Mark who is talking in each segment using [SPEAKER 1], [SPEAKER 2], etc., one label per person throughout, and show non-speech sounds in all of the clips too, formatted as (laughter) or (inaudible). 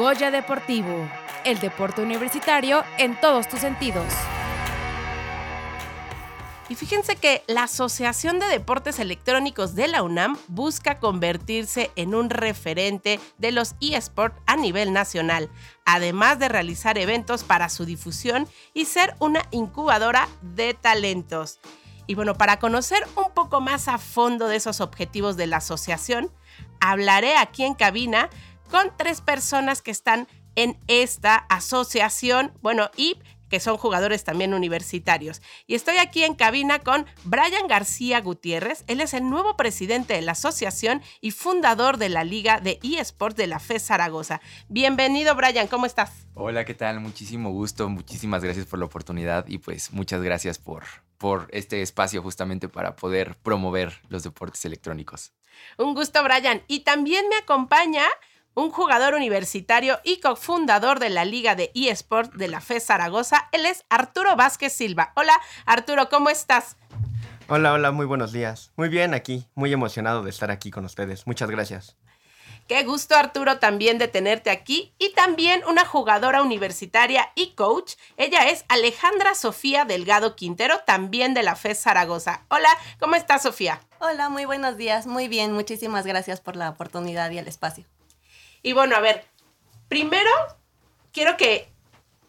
[SPEAKER 1] Goya Deportivo, el deporte universitario en todos tus sentidos.
[SPEAKER 2] Y fíjense que la Asociación de Deportes Electrónicos de la UNAM busca convertirse en un referente de los eSports a nivel nacional, además de realizar eventos para su difusión y ser una incubadora de talentos. Y bueno, para conocer un poco más a fondo de esos objetivos de la asociación, hablaré aquí en cabina con tres personas que están en esta asociación, bueno, y que son jugadores también universitarios. Y estoy aquí en cabina con Brian García Gutiérrez. Él es el nuevo presidente de la asociación y fundador de la Liga de eSports de la FE Zaragoza. Bienvenido, Brian, ¿cómo estás?
[SPEAKER 3] Hola, ¿qué tal? Muchísimo gusto, muchísimas gracias por la oportunidad y pues muchas gracias por, por este espacio justamente para poder promover los deportes electrónicos.
[SPEAKER 2] Un gusto, Brian. Y también me acompaña un jugador universitario y cofundador de la Liga de eSports de la FE Zaragoza. Él es Arturo Vázquez Silva. Hola, Arturo, ¿cómo estás?
[SPEAKER 4] Hola, hola, muy buenos días. Muy bien aquí, muy emocionado de estar aquí con ustedes. Muchas gracias.
[SPEAKER 2] Qué gusto, Arturo, también de tenerte aquí. Y también una jugadora universitaria y coach. Ella es Alejandra Sofía Delgado Quintero, también de la FE Zaragoza. Hola, ¿cómo estás, Sofía?
[SPEAKER 5] Hola, muy buenos días. Muy bien, muchísimas gracias por la oportunidad y el espacio.
[SPEAKER 2] Y bueno, a ver, primero quiero que,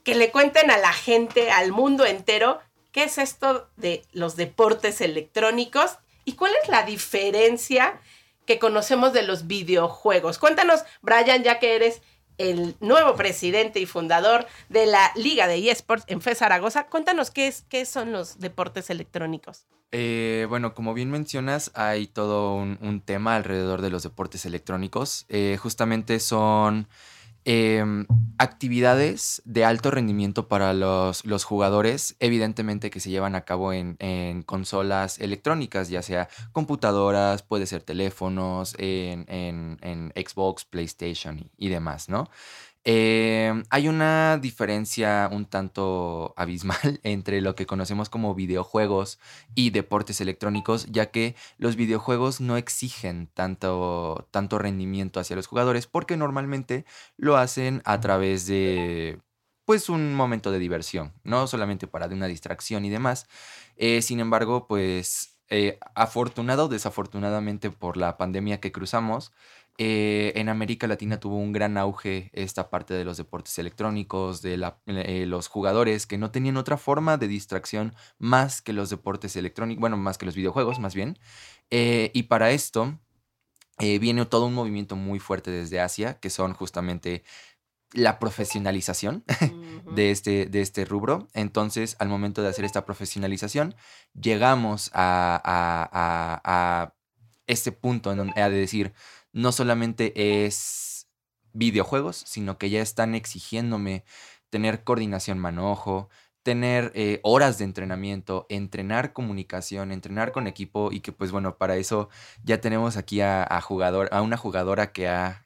[SPEAKER 2] que le cuenten a la gente, al mundo entero, qué es esto de los deportes electrónicos y cuál es la diferencia que conocemos de los videojuegos. Cuéntanos, Brian, ya que eres el nuevo presidente y fundador de la Liga de eSports en FE Zaragoza, cuéntanos qué, es, qué son los deportes electrónicos.
[SPEAKER 3] Eh, bueno, como bien mencionas, hay todo un, tema alrededor de los deportes electrónicos. Eh, justamente son em, actividades de alto rendimiento para los, jugadores, evidentemente que se llevan a cabo en, consolas electrónicas, ya sea computadoras, puede ser teléfonos, en, en Xbox, PlayStation y demás, ¿no? Em, hay una diferencia un tanto abismal (laughs) entre lo que conocemos como videojuegos y deportes electrónicos, ya que los videojuegos no exigen tanto, tanto rendimiento hacia los jugadores porque normalmente lo hacen a través de pues un momento de diversión, no solamente para de una distracción y demás. Eh, sin embargo, pues eh, afortunado o desafortunadamente por la pandemia que cruzamos, eh, en América Latina tuvo un gran auge esta parte de los deportes electrónicos, de eh, los jugadores que no tenían otra forma de distracción más que los deportes electrónicos, bueno, más que los videojuegos más bien. Eh, y para esto viene todo un movimiento muy fuerte desde Asia, que son justamente la profesionalización (laughs) de, este, de este rubro. Entonces, al momento de hacer esta profesionalización, llegamos a, a este punto en donde, a decir, no solamente es videojuegos, sino que ya están exigiéndome tener coordinación mano-ojo, tener eh, horas de entrenamiento, entrenar comunicación, entrenar con equipo y que pues bueno, para eso ya tenemos aquí a, jugador, a una jugadora que ha,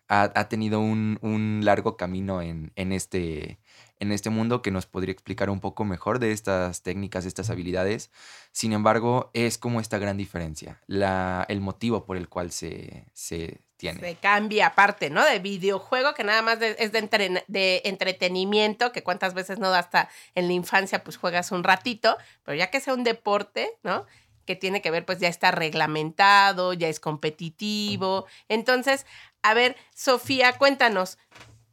[SPEAKER 3] tenido un, un, largo camino en, en, este, en este mundo que nos podría explicar un poco mejor de estas técnicas, de estas habilidades. Sin embargo, es como esta gran diferencia, la, el motivo por el cual se, se tiene.
[SPEAKER 2] Se cambia aparte, ¿no? De videojuego que nada más es de, de, entretenimiento, que cuántas veces no hasta en la infancia pues juegas un ratito, pero ya que sea un deporte, ¿no? Que tiene que ver pues ya está reglamentado, ya es competitivo. Entonces, a ver, Sofía, cuéntanos,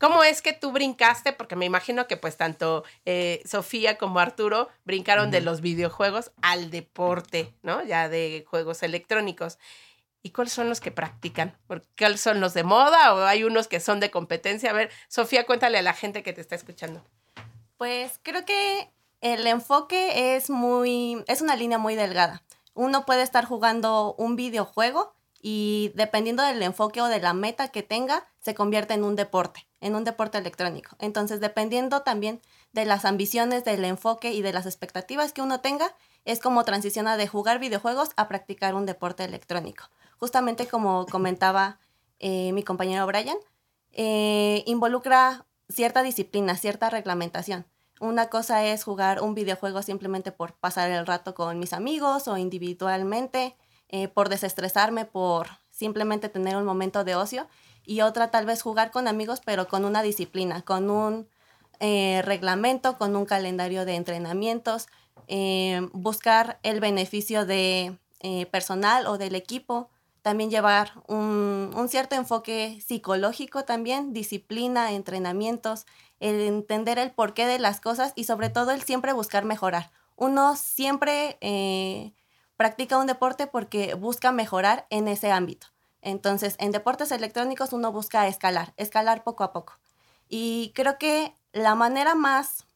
[SPEAKER 2] ¿Cómo es que tú brincaste? Porque me imagino que pues tanto eh, Sofía como Arturo brincaron de los videojuegos al deporte, ¿no? Ya de juegos electrónicos. ¿Y cuáles son los que practican? ¿Cuáles son los de moda o hay unos que son de competencia? A ver, Sofía, cuéntale a la gente que te está escuchando.
[SPEAKER 5] Pues creo que el enfoque es muy, es una línea muy delgada. Uno puede estar jugando un videojuego y dependiendo del enfoque o de la meta que tenga, se convierte en un deporte, en un deporte electrónico. Entonces, dependiendo también de las ambiciones, del enfoque y de las expectativas que uno tenga, es como transiciona de jugar videojuegos a practicar un deporte electrónico justamente como comentaba eh, mi compañero Brian, eh, involucra cierta disciplina, cierta reglamentación. Una cosa es jugar un videojuego simplemente por pasar el rato con mis amigos o individualmente, eh, por desestresarme, por simplemente tener un momento de ocio. y otra tal vez jugar con amigos, pero con una disciplina, con un eh, reglamento, con un calendario de entrenamientos, buscar el beneficio de personal o del equipo, también llevar un, un, cierto enfoque psicológico también, disciplina, entrenamientos, el entender el porqué de las cosas y sobre todo el siempre buscar mejorar. Uno siempre practica un deporte porque busca mejorar en ese ámbito. Entonces, en deportes electrónicos uno busca escalar, escalar poco a poco. Y creo que la manera más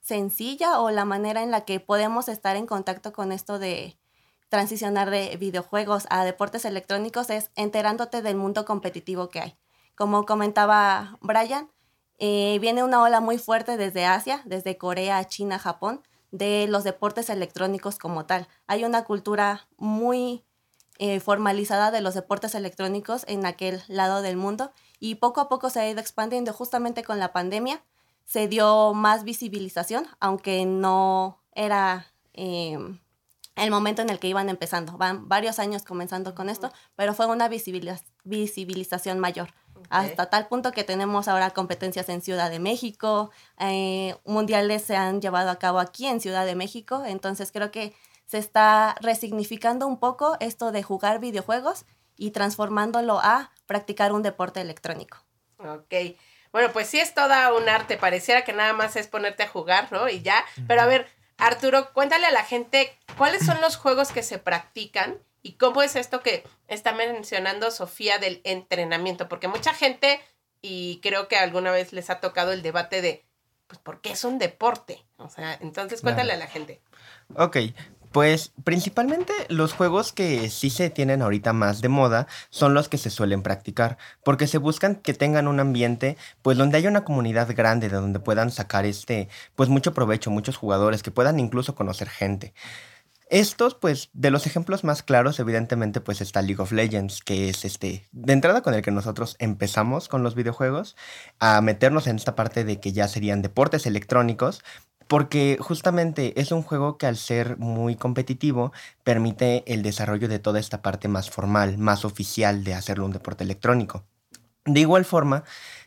[SPEAKER 5] sencilla o la manera en la que podemos estar en contacto con esto de transicionar de videojuegos a deportes electrónicos es enterándote del mundo competitivo que hay. Como comentaba Brian, eh, viene una ola muy fuerte desde Asia, desde Corea, China, Japón, de los deportes electrónicos como tal. Hay una cultura muy eh, formalizada de los deportes electrónicos en aquel lado del mundo y poco a poco se ha ido expandiendo justamente con la pandemia se dio más visibilización, aunque no era em, el momento en el que iban empezando. Van varios años comenzando con esto, pero fue una visibilización mayor. Hasta tal punto que tenemos ahora competencias en Ciudad de México, eh, mundiales se han llevado a cabo aquí en Ciudad de México, entonces creo que se está resignificando un poco esto de jugar videojuegos y transformándolo a practicar un deporte electrónico.
[SPEAKER 2] Ok. Bueno, pues sí es toda un arte, pareciera que nada más es ponerte a jugar, ¿no? Y ya. Pero a ver, Arturo, cuéntale a la gente cuáles son los juegos que se practican y cómo es esto que está mencionando Sofía del entrenamiento, porque mucha gente, y creo que alguna vez les ha tocado el debate de, pues, ¿por qué es un deporte? O sea, entonces cuéntale a la gente.
[SPEAKER 4] Ok, pues principalmente los juegos que sí se tienen ahorita más de moda son los que se suelen practicar, porque se buscan que tengan un ambiente pues donde haya una comunidad grande de donde puedan sacar este pues mucho provecho, muchos jugadores que puedan incluso conocer gente. Estos, pues, de los ejemplos más claros, evidentemente, pues está League of Legends, que es este, de entrada con el que nosotros empezamos con los videojuegos, a meternos en esta parte de que ya serían deportes electrónicos, porque justamente es un juego que al ser muy competitivo permite el desarrollo de toda esta parte más formal, más oficial de hacerlo un deporte electrónico. De igual forma,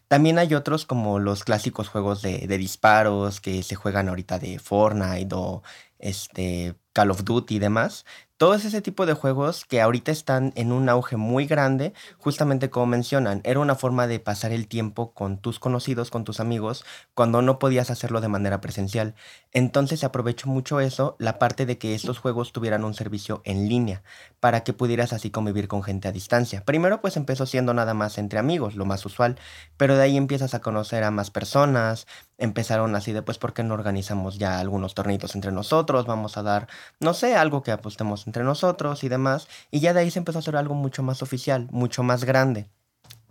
[SPEAKER 4] también hay otros como los clásicos juegos de, disparos que se juegan ahorita de Fortnite o este, Call of Duty y demás, todos ese tipo de juegos que ahorita están en un auge muy grande, justamente como mencionan, era una forma de pasar el tiempo con tus conocidos, con tus amigos, cuando no podías hacerlo de manera presencial. Entonces se aprovechó mucho eso, la parte de que estos juegos tuvieran un servicio en línea, para que pudieras así convivir con gente a distancia. Primero pues empezó siendo nada más entre amigos, lo más usual, pero de ahí empiezas a conocer a más personas, empezaron así de pues, ¿por qué no organizamos ya algunos tornitos entre nosotros? Vamos a dar, no sé, algo que apostemos entre nosotros y demás. Y ya de ahí se empezó a hacer algo mucho más oficial, mucho más grande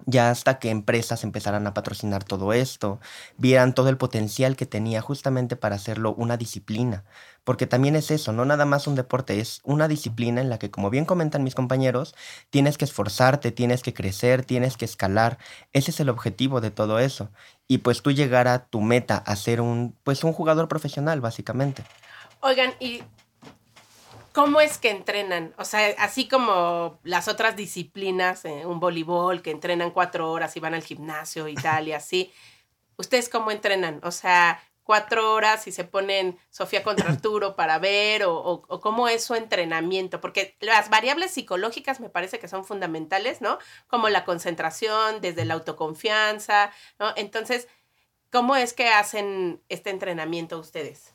[SPEAKER 4] ya hasta que empresas empezaran a patrocinar todo esto, vieran todo el potencial que tenía justamente para hacerlo una disciplina, porque también es eso, no nada más un deporte, es una disciplina en la que, como bien comentan mis compañeros, tienes que esforzarte, tienes que crecer, tienes que escalar, ese es el objetivo de todo eso, y pues tú llegar a tu meta a ser un, pues un jugador profesional, básicamente.
[SPEAKER 2] Oigan, y ¿Cómo es que entrenan? O sea, así como las otras disciplinas, eh, un voleibol, que entrenan cuatro horas y van al gimnasio y tal y así. ¿Ustedes cómo entrenan? O sea, cuatro horas y se ponen Sofía contra (laughs) Arturo para ver o, o, cómo es su entrenamiento, porque las variables psicológicas me parece que son fundamentales, ¿no? Como la concentración, desde la autoconfianza, ¿no? Entonces, ¿cómo es que hacen este entrenamiento ustedes?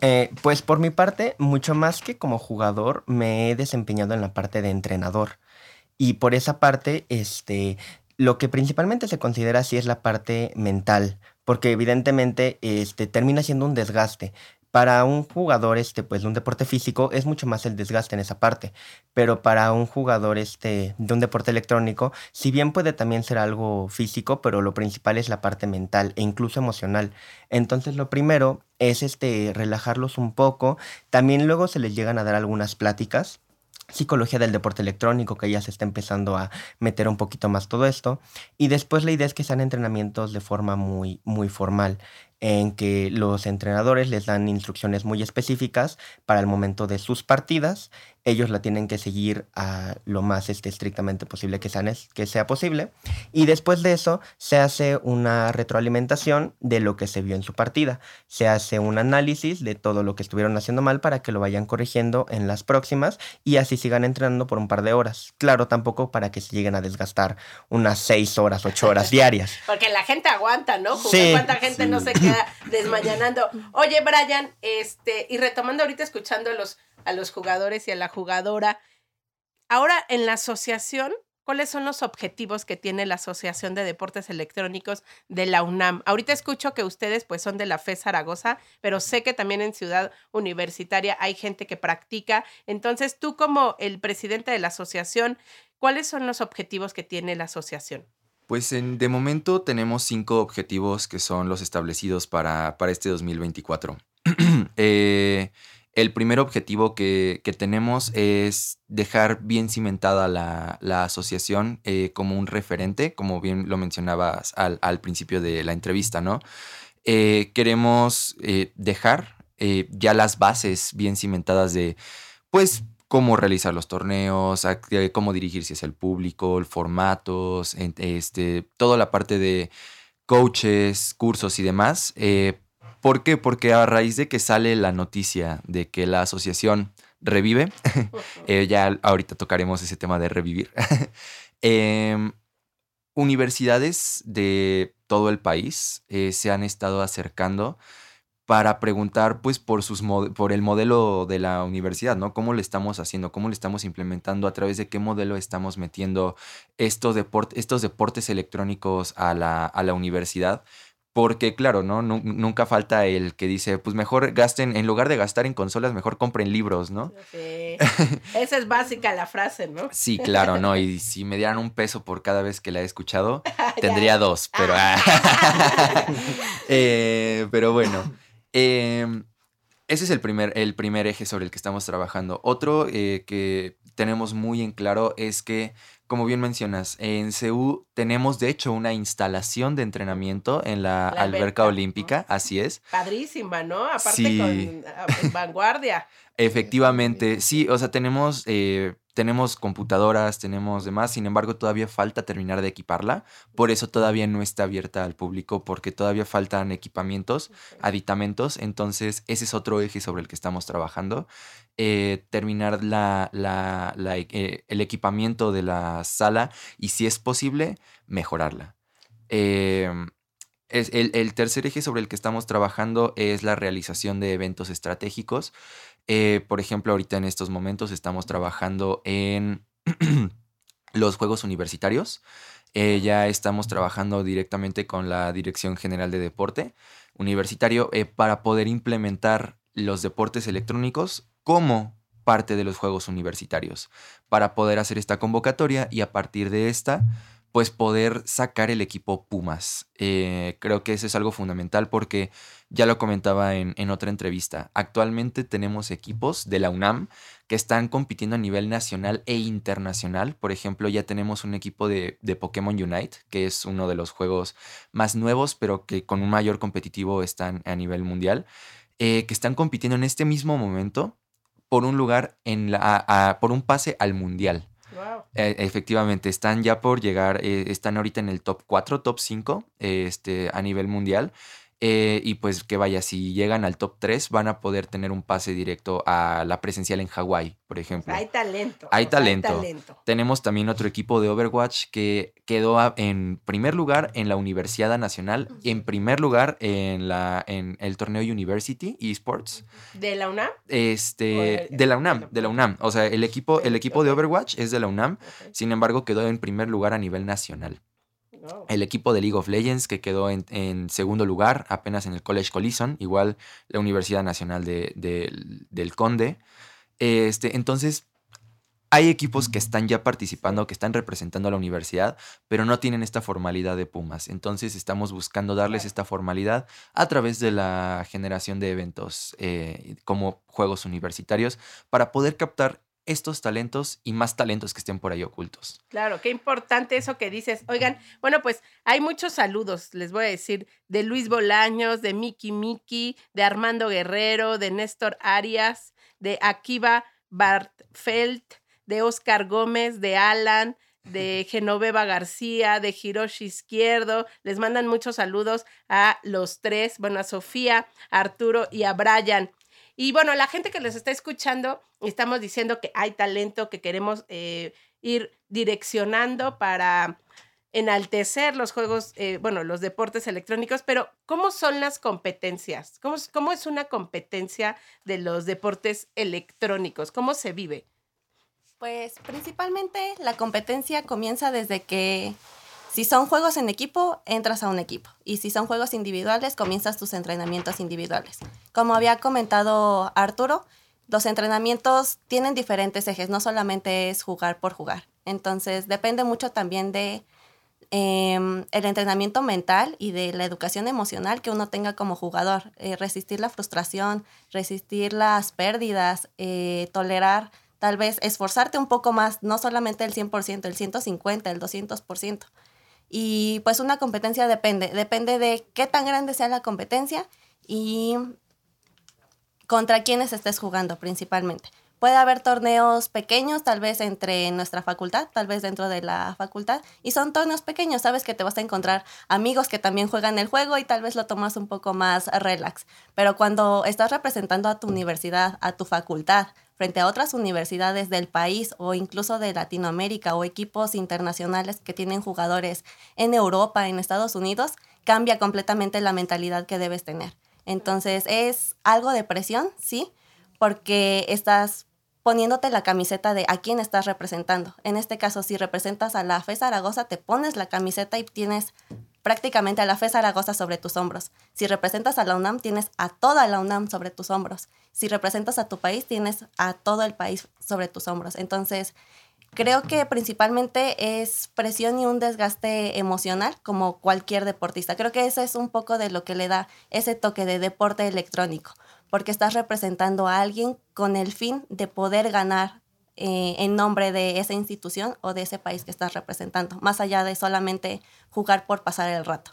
[SPEAKER 4] Eh, pues por mi parte, mucho más que como jugador, me he desempeñado en la parte de entrenador. Y por esa parte, este, lo que principalmente se considera así es la parte mental, porque evidentemente este, termina siendo un desgaste. Para un jugador este pues de un deporte físico es mucho más el desgaste en esa parte pero para un jugador este de un deporte electrónico si bien puede también ser algo físico pero lo principal es la parte mental e incluso emocional. Entonces lo primero es este relajarlos un poco. También luego se les llegan a dar algunas pláticas psicología del deporte electrónico, que ya se está empezando a meter un poquito más todo esto. Y después la idea es que sean entrenamientos de forma muy, muy formal. En que los entrenadores les dan instrucciones muy específicas para el momento de sus partidas. Ellos la tienen que seguir a lo más este, estrictamente posible que sea, que sea posible. Y después de eso se hace una retroalimentación de lo que se vio en su partida. Se hace un análisis de todo lo que estuvieron haciendo mal para que lo vayan corrigiendo en las próximas y así sigan entrenando por un par de horas. Claro, tampoco para que se lleguen a desgastar unas seis horas, ocho horas (laughs) diarias.
[SPEAKER 2] Porque la gente aguanta, ¿no? ¿Cuánta gente no se queda desmañanando? Oye, Brian, este, y retomando ahorita escuchando a los, a los jugadores y a la jugadora, ahora en la asociación, ¿Cuáles son los objetivos que tiene la Asociación de Deportes Electrónicos de la UNAM? Ahorita escucho que ustedes pues son de la FE Zaragoza, pero sé que también en Ciudad Universitaria hay gente que practica. Entonces, tú como el presidente de la asociación, ¿cuáles son los objetivos que tiene la asociación?
[SPEAKER 3] Pues en, de momento tenemos cinco objetivos que son los establecidos para, para este 2024. (clears throat) eh, el primer objetivo que, tenemos es dejar bien cimentada la, asociación eh, como un referente, como bien lo mencionabas al, principio de la entrevista, ¿no? Eh, queremos eh, dejar ya las bases bien cimentadas de, pues, cómo realizar los torneos, cómo dirigirse hacia el público, el formatos, este, toda la parte de coaches, cursos y demás, ¿Por qué? Porque a raíz de que sale la noticia de que la asociación revive, (laughs) eh, ya ahorita tocaremos ese tema de revivir, (laughs) em, universidades de todo el país eh, se han estado acercando para preguntar pues por, sus por el modelo de la universidad, ¿no? ¿Cómo lo estamos haciendo? ¿Cómo lo estamos implementando? ¿A través de qué modelo estamos metiendo estos, estos deportes electrónicos a la, a la universidad? Porque, claro, ¿no? Nunca falta el que dice, pues mejor gasten, en lugar de gastar en consolas, mejor compren libros, ¿no?
[SPEAKER 2] Sí. Esa es básica la frase, ¿no?
[SPEAKER 3] Sí, claro, ¿no? Y si me dieran un peso por cada vez que la he escuchado, (laughs) tendría dos, pero...
[SPEAKER 2] Ah. (laughs)
[SPEAKER 3] Eh, pero bueno. Em, ese es el primer, el primer eje sobre el que estamos trabajando. Otro eh, que tenemos muy en claro es que como bien mencionas, en CEU tenemos de hecho una instalación de entrenamiento en la, alberca, olímpica, así es.
[SPEAKER 2] Padrísima, ¿no? Aparte con ah, vanguardia. (laughs)
[SPEAKER 3] Efectivamente, sí, o sea, tenemos, eh, tenemos computadoras, tenemos demás, sin embargo, todavía falta terminar de equiparla, por eso todavía no está abierta al público, porque todavía faltan equipamientos, aditamentos, entonces ese es otro eje sobre el que estamos trabajando. Eh, terminar la, eh, el equipamiento de la sala y si es posible, mejorarla. Em, el, tercer eje sobre el que estamos trabajando es la realización de eventos estratégicos. Eh, por ejemplo, ahorita en estos momentos estamos trabajando en (clears throat) los Juegos Universitarios. ya estamos trabajando directamente con la Dirección General de Deporte Universitario para poder implementar los deportes electrónicos como parte de los Juegos Universitarios, para poder hacer esta convocatoria y a partir de esta, pues poder sacar el equipo Pumas. Eh, creo que eso es algo fundamental porque ya lo comentaba en, otra entrevista. Actualmente tenemos equipos de la UNAM que están compitiendo a nivel nacional e internacional. Por ejemplo, ya tenemos un equipo de, Pokémon Unite, que es uno de los juegos más nuevos, pero que con un mayor competitivo están a nivel mundial. Eh, que están compitiendo en este mismo momento por un lugar en la, por un pase al mundial. E, efectivamente, están ya por llegar, eh, están ahorita en el top 4, top 5 este, a nivel mundial. Eh, y pues que vaya, si llegan al top 3 van a poder tener un pase directo a la presencial en Hawái, por ejemplo.
[SPEAKER 2] Hay talento.
[SPEAKER 3] Hay talento. Tenemos también otro equipo de Overwatch que quedó en primer lugar en la Universidad Nacional, en primer lugar en, la, en el torneo University Esports.
[SPEAKER 2] ¿De la UNAM?
[SPEAKER 3] Este, de la UNAM, de la UNAM. O sea, el equipo, el equipo de Overwatch es de la UNAM, sin embargo quedó en primer lugar a nivel nacional. El equipo de League of Legends que quedó en, segundo lugar, apenas en el College Collison, igual la Universidad Nacional de, del Conde. Este, entonces, hay equipos que están ya participando, que están representando a la universidad, pero no tienen esta formalidad de Pumas. Entonces estamos buscando darles esta formalidad a través de la generación de eventos eh, como juegos universitarios para poder captar estos talentos y más talentos que estén por ahí ocultos.
[SPEAKER 2] Claro, qué importante eso que dices. Oigan, bueno, pues hay muchos saludos, les voy a decir, de Luis Bolaños, de Miki Miki, de Armando Guerrero, de Néstor Arias, de Akiva Bartfeld, de Oscar Gómez, de Alan, de (laughs) Genoveva García, de Hiroshi Izquierdo. Les mandan muchos saludos a los tres, bueno, a Sofía, a Arturo y a Brian. Y bueno, la gente que les está escuchando, estamos diciendo que hay talento que queremos eh, ir direccionando para enaltecer los juegos, eh, bueno, los deportes electrónicos, pero ¿cómo son las competencias? ¿Cómo, ¿Cómo es una competencia de los deportes electrónicos? ¿Cómo se vive?
[SPEAKER 5] Pues principalmente la competencia comienza desde que si son juegos en equipo, entras a un equipo. Y si son juegos individuales, comienzas tus entrenamientos individuales. Como había comentado Arturo, los entrenamientos tienen diferentes ejes, no solamente es jugar por jugar. Entonces, depende mucho también de em, el entrenamiento mental y de la educación emocional que uno tenga como jugador. Eh, resistir la frustración, resistir las pérdidas, eh, tolerar, tal vez esforzarte un poco más, no solamente el 100%, el 150, el 200%. Y pues una competencia depende, depende de qué tan grande sea la competencia y contra quiénes estés jugando principalmente. Puede haber torneos pequeños, tal vez entre nuestra facultad, tal vez dentro de la facultad, y son torneos pequeños, sabes que te vas a encontrar amigos que también juegan el juego y tal vez lo tomas un poco más relax. Pero cuando estás representando a tu universidad, a tu facultad, frente a otras universidades del país o incluso de Latinoamérica o equipos internacionales que tienen jugadores en Europa, en Estados Unidos, cambia completamente la mentalidad que debes tener. Entonces es algo de presión, sí, porque estás poniéndote la camiseta de a quién estás representando. En este caso, si representas a la FE Zaragoza, te pones la camiseta y tienes prácticamente a la FE Zaragoza sobre tus hombros. Si representas a la UNAM, tienes a toda la UNAM sobre tus hombros. Si representas a tu país, tienes a todo el país sobre tus hombros. Entonces, creo que principalmente es presión y un desgaste emocional como cualquier deportista. Creo que eso es un poco de lo que le da ese toque de deporte electrónico, porque estás representando a alguien con el fin de poder ganar eh, en nombre de esa institución o de ese país que estás representando, más allá de solamente jugar por pasar el rato.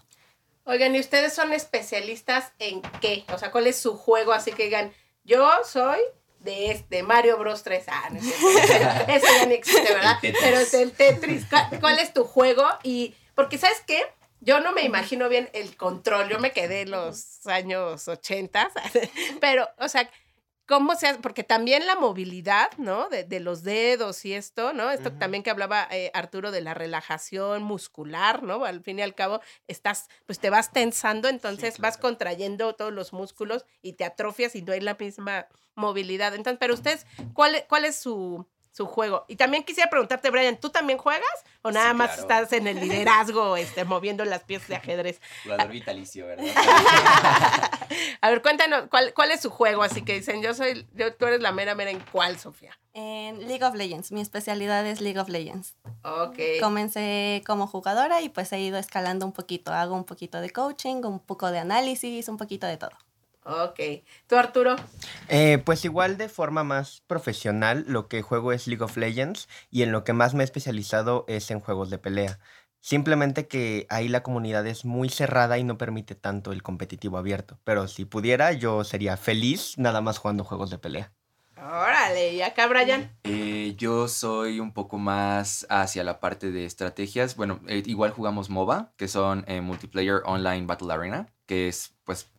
[SPEAKER 2] Oigan, ¿y ustedes son especialistas en qué? O sea, ¿cuál es su juego? Así que digan, yo soy de este Mario Bros 3. Ah, no Eso (laughs) ya no existe, ¿verdad? Pero es el Tetris. ¿Cuál es tu juego? Y, porque, ¿sabes qué? Yo no me imagino bien el control. Yo me quedé en los años 80, (laughs) pero, o sea, cómo se hace, porque también la movilidad, ¿no? De, los dedos y esto, ¿no? Esto también que hablaba eh, Arturo de la relajación muscular, ¿no? Al fin y al cabo, estás, pues te vas tensando, entonces vas contrayendo todos los músculos y te atrofias y no hay la misma movilidad. Entonces, pero ustedes, ¿cuál, cuál es su, su juego. Y también quisiera preguntarte, Brian, ¿tú también juegas o nada más estás en el liderazgo, (laughs) este, moviendo las piezas de ajedrez?
[SPEAKER 3] Jugador vitalicio, ¿verdad? (laughs)
[SPEAKER 2] A ver, cuéntanos, ¿cuál, ¿cuál es su juego? Así que dicen, yo soy, yo, tú eres la mera mera, ¿en cuál, Sofía?
[SPEAKER 5] En League of Legends, mi especialidad es League of Legends.
[SPEAKER 2] Ok.
[SPEAKER 5] Comencé como jugadora y pues he ido escalando un poquito, hago un poquito de coaching, un poco de análisis, un poquito de todo.
[SPEAKER 2] Ok. ¿Tú, Arturo?
[SPEAKER 4] Eh, pues igual de forma más profesional, lo que juego es League of Legends y en lo que más me he especializado es en juegos de pelea. Simplemente que ahí la comunidad es muy cerrada y no permite tanto el competitivo abierto. Pero si pudiera, yo sería feliz nada más jugando juegos de pelea.
[SPEAKER 2] Órale, ¿y acá, Brian?
[SPEAKER 3] Eh, yo soy un poco más hacia la parte de estrategias. Bueno, eh, igual jugamos MOBA, que son Multiplayer Online Battle Arena, que es pues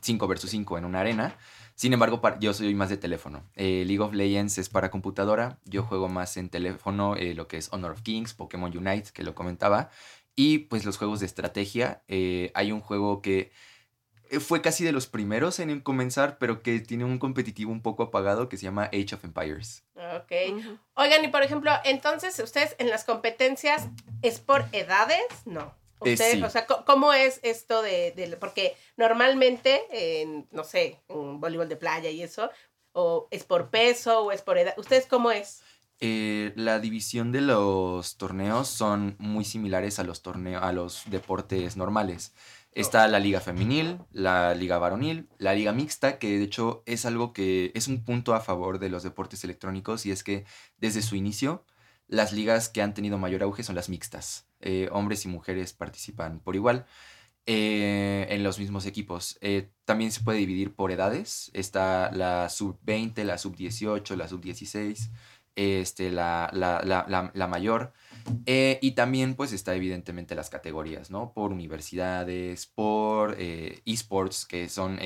[SPEAKER 3] 5 versus 5 en una arena. Sin embargo, yo soy más de teléfono. Eh, League of Legends es para computadora. Yo juego más en teléfono eh, lo que es Honor of Kings, Pokémon Unite, que lo comentaba. Y pues los juegos de estrategia. Eh, hay un juego que fue casi de los primeros en comenzar, pero que tiene un competitivo un poco apagado que se llama Age of Empires.
[SPEAKER 2] Ok. Oigan, y por ejemplo, entonces, ¿ustedes en las competencias es por edades? No. Eh, o sea, ¿cómo es esto de, porque normalmente, en, no sé, en voleibol de playa y eso, o es por peso o es por edad, ¿ustedes cómo es?
[SPEAKER 3] Eh, la división de los torneos son muy similares a los torneos, a los deportes normales. Está la liga femenil, la liga varonil, la liga mixta, que de hecho es algo que es un punto a favor de los deportes electrónicos y es que desde su inicio las ligas que han tenido mayor auge son las mixtas. Eh, hombres y mujeres participan por igual eh, en los mismos equipos. Eh, también se puede dividir por edades. Está la sub-20, la sub-18, la sub-16, este, la, la, la, la mayor. y también pues está evidentemente las categorías, ¿no? Por universidades, por esports, que son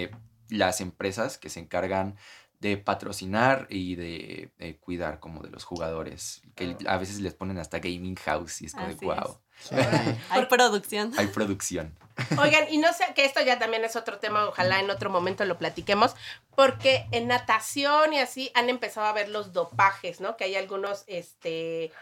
[SPEAKER 3] las empresas que se encargan de patrocinar y de, cuidar como de los jugadores, que a veces les ponen hasta gaming house y es como de wow.
[SPEAKER 5] Hay (laughs) producción.
[SPEAKER 3] Hay producción. (laughs)
[SPEAKER 2] Oigan, y no sé que esto ya también es otro tema, ojalá en otro momento lo platiquemos, porque en natación y así han empezado a ver los dopajes, ¿no? Que hay algunos este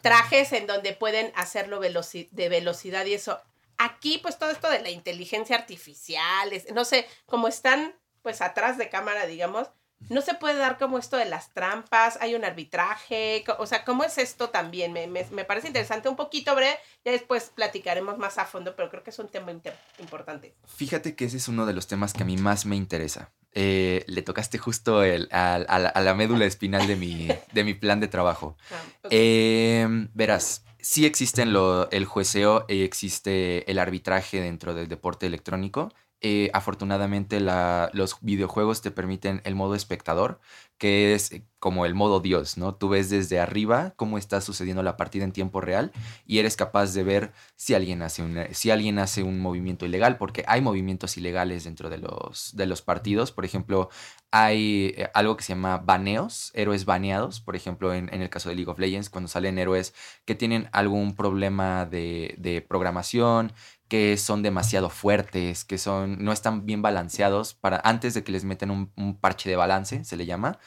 [SPEAKER 2] trajes en donde pueden hacerlo de velocidad y eso. Aquí, pues todo esto de la inteligencia artificial, no sé, como están pues atrás de cámara, digamos, no se puede dar como esto de las trampas, hay un arbitraje, o sea, ¿cómo es esto también? Me, parece interesante un poquito, Bre, ya después platicaremos más a fondo, pero creo que es un tema importante.
[SPEAKER 3] Fíjate que ese es uno de los temas que a mí más me interesa. Eh, le tocaste justo el, a, la médula espinal de mi, (laughs) de mi plan de trabajo. Ah, em, verás, sí existe el jueceo y existe el arbitraje dentro del deporte electrónico eh, afortunadamente los videojuegos te permiten el modo espectador, que es eh, como el modo Dios, ¿no? Tú ves desde arriba cómo está sucediendo la partida en tiempo real y eres capaz de ver si alguien hace un, si alguien hace un movimiento ilegal, porque hay movimientos ilegales dentro de los, de los partidos. Por ejemplo, hay eh, algo que se llama baneos, héroes baneados. Por ejemplo, en, el caso de League of Legends, cuando salen héroes que tienen algún problema de, de programación, que son demasiado fuertes, que son, no están bien balanceados, para, antes de que les meten un, parche de balance, se le llama,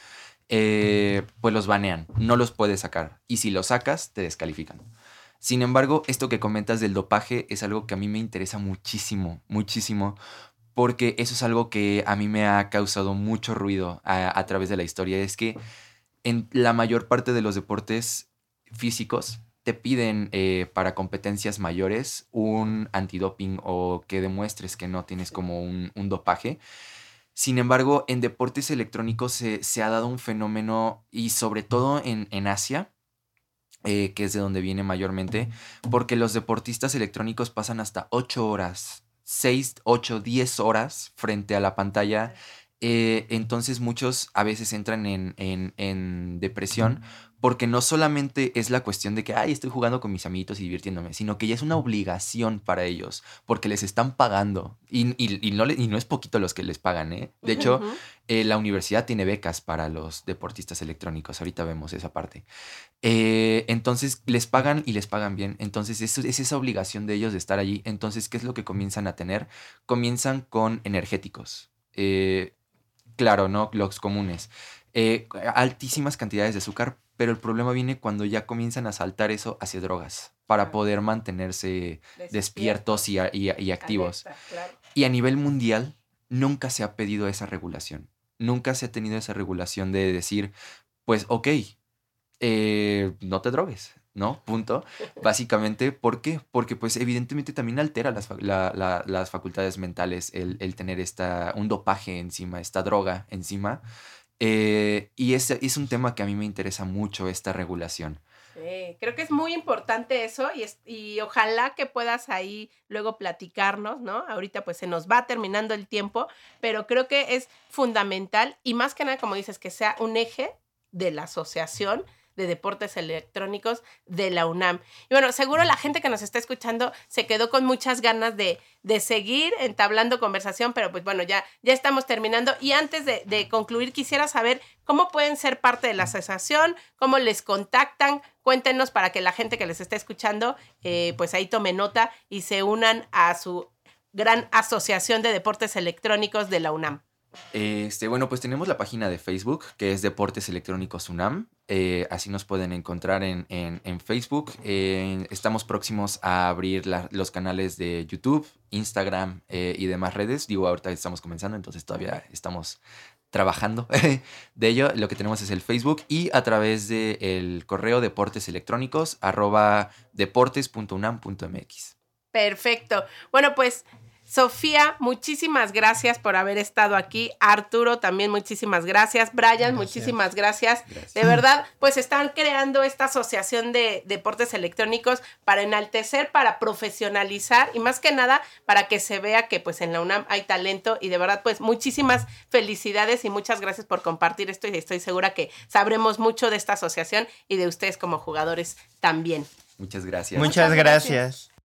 [SPEAKER 3] eh, pues los banean, no los puedes sacar. Y si los sacas, te descalifican. Sin embargo, esto que comentas del dopaje es algo que a mí me interesa muchísimo, muchísimo, porque eso es algo que a mí me ha causado mucho ruido a, a través de la historia. Es que en la mayor parte de los deportes físicos, te piden eh, para competencias mayores un antidoping o que demuestres que no tienes como un, dopaje. Sin embargo, en deportes electrónicos se, ha dado un fenómeno y sobre todo en, Asia, eh, que es de donde viene mayormente, porque los deportistas electrónicos pasan hasta 8 horas, 6, 8, 10 horas frente a la pantalla. Eh, entonces muchos a veces entran en, en depresión porque no solamente es la cuestión de que, ay, estoy jugando con mis amiguitos y divirtiéndome, sino que ya es una obligación para ellos, porque les están pagando. Y, no, y no, es poquito los que les pagan, ¿eh? De hecho, eh, la universidad tiene becas para los deportistas electrónicos, ahorita vemos esa parte. Eh, entonces, les pagan y les pagan bien. Entonces, es, es esa obligación de ellos de estar allí. Entonces, ¿qué es lo que comienzan a tener? Comienzan con energéticos. Eh, claro, ¿no? Los comunes. altísimas cantidades de azúcar pero el problema viene cuando ya comienzan a saltar eso hacia drogas para poder mantenerse despiertos y, activos. Y a nivel mundial nunca se ha pedido esa regulación. Nunca se ha tenido esa regulación de decir, pues ok, eh, no te drogues, ¿no? Punto. (laughs) Básicamente, ¿por qué? Porque pues evidentemente también altera las, las facultades mentales el, el, tener esta, un dopaje encima, esta droga encima. Eh, y es, es un tema que a mí me interesa mucho, esta regulación.
[SPEAKER 2] Sí, creo que es muy importante eso y, y ojalá que puedas ahí luego platicarnos, ¿no? Ahorita pues se nos va terminando el tiempo, pero creo que es fundamental y más que nada, como dices, que sea un eje de la asociación de Deportes Electrónicos de la UNAM. Y bueno, seguro la gente que nos está escuchando se quedó con muchas ganas de, de seguir entablando conversación, pero pues bueno, ya, ya estamos terminando. Y antes de, de concluir, quisiera saber cómo pueden ser parte de la asociación, cómo les contactan. Cuéntenos para que la gente que les está escuchando, eh, pues ahí tome nota y se unan a su gran asociación de deportes electrónicos de la UNAM.
[SPEAKER 3] Este, bueno, pues tenemos la página de Facebook que es Deportes Electrónicos UNAM. Eh, así nos pueden encontrar en, Facebook. estamos próximos a abrir los canales de YouTube, Instagram eh, y demás redes. Digo, ahorita estamos comenzando, entonces todavía estamos trabajando (laughs) de ello. Lo que tenemos es el Facebook y a través del el correo deportes electrónicos arroba deportes.unam.mx.
[SPEAKER 2] Perfecto. Bueno, pues Sofía, muchísimas gracias por haber estado aquí. Arturo, también muchísimas gracias. Brian, muchísimas gracias. De verdad, pues están creando esta asociación de deportes electrónicos para enaltecer, para profesionalizar y más que nada para que se vea que pues en la UNAM hay talento y de verdad pues muchísimas felicidades y muchas gracias por compartir esto y estoy segura que sabremos mucho de esta asociación y de ustedes como jugadores también.
[SPEAKER 3] Muchas gracias.
[SPEAKER 4] Muchas, gracias.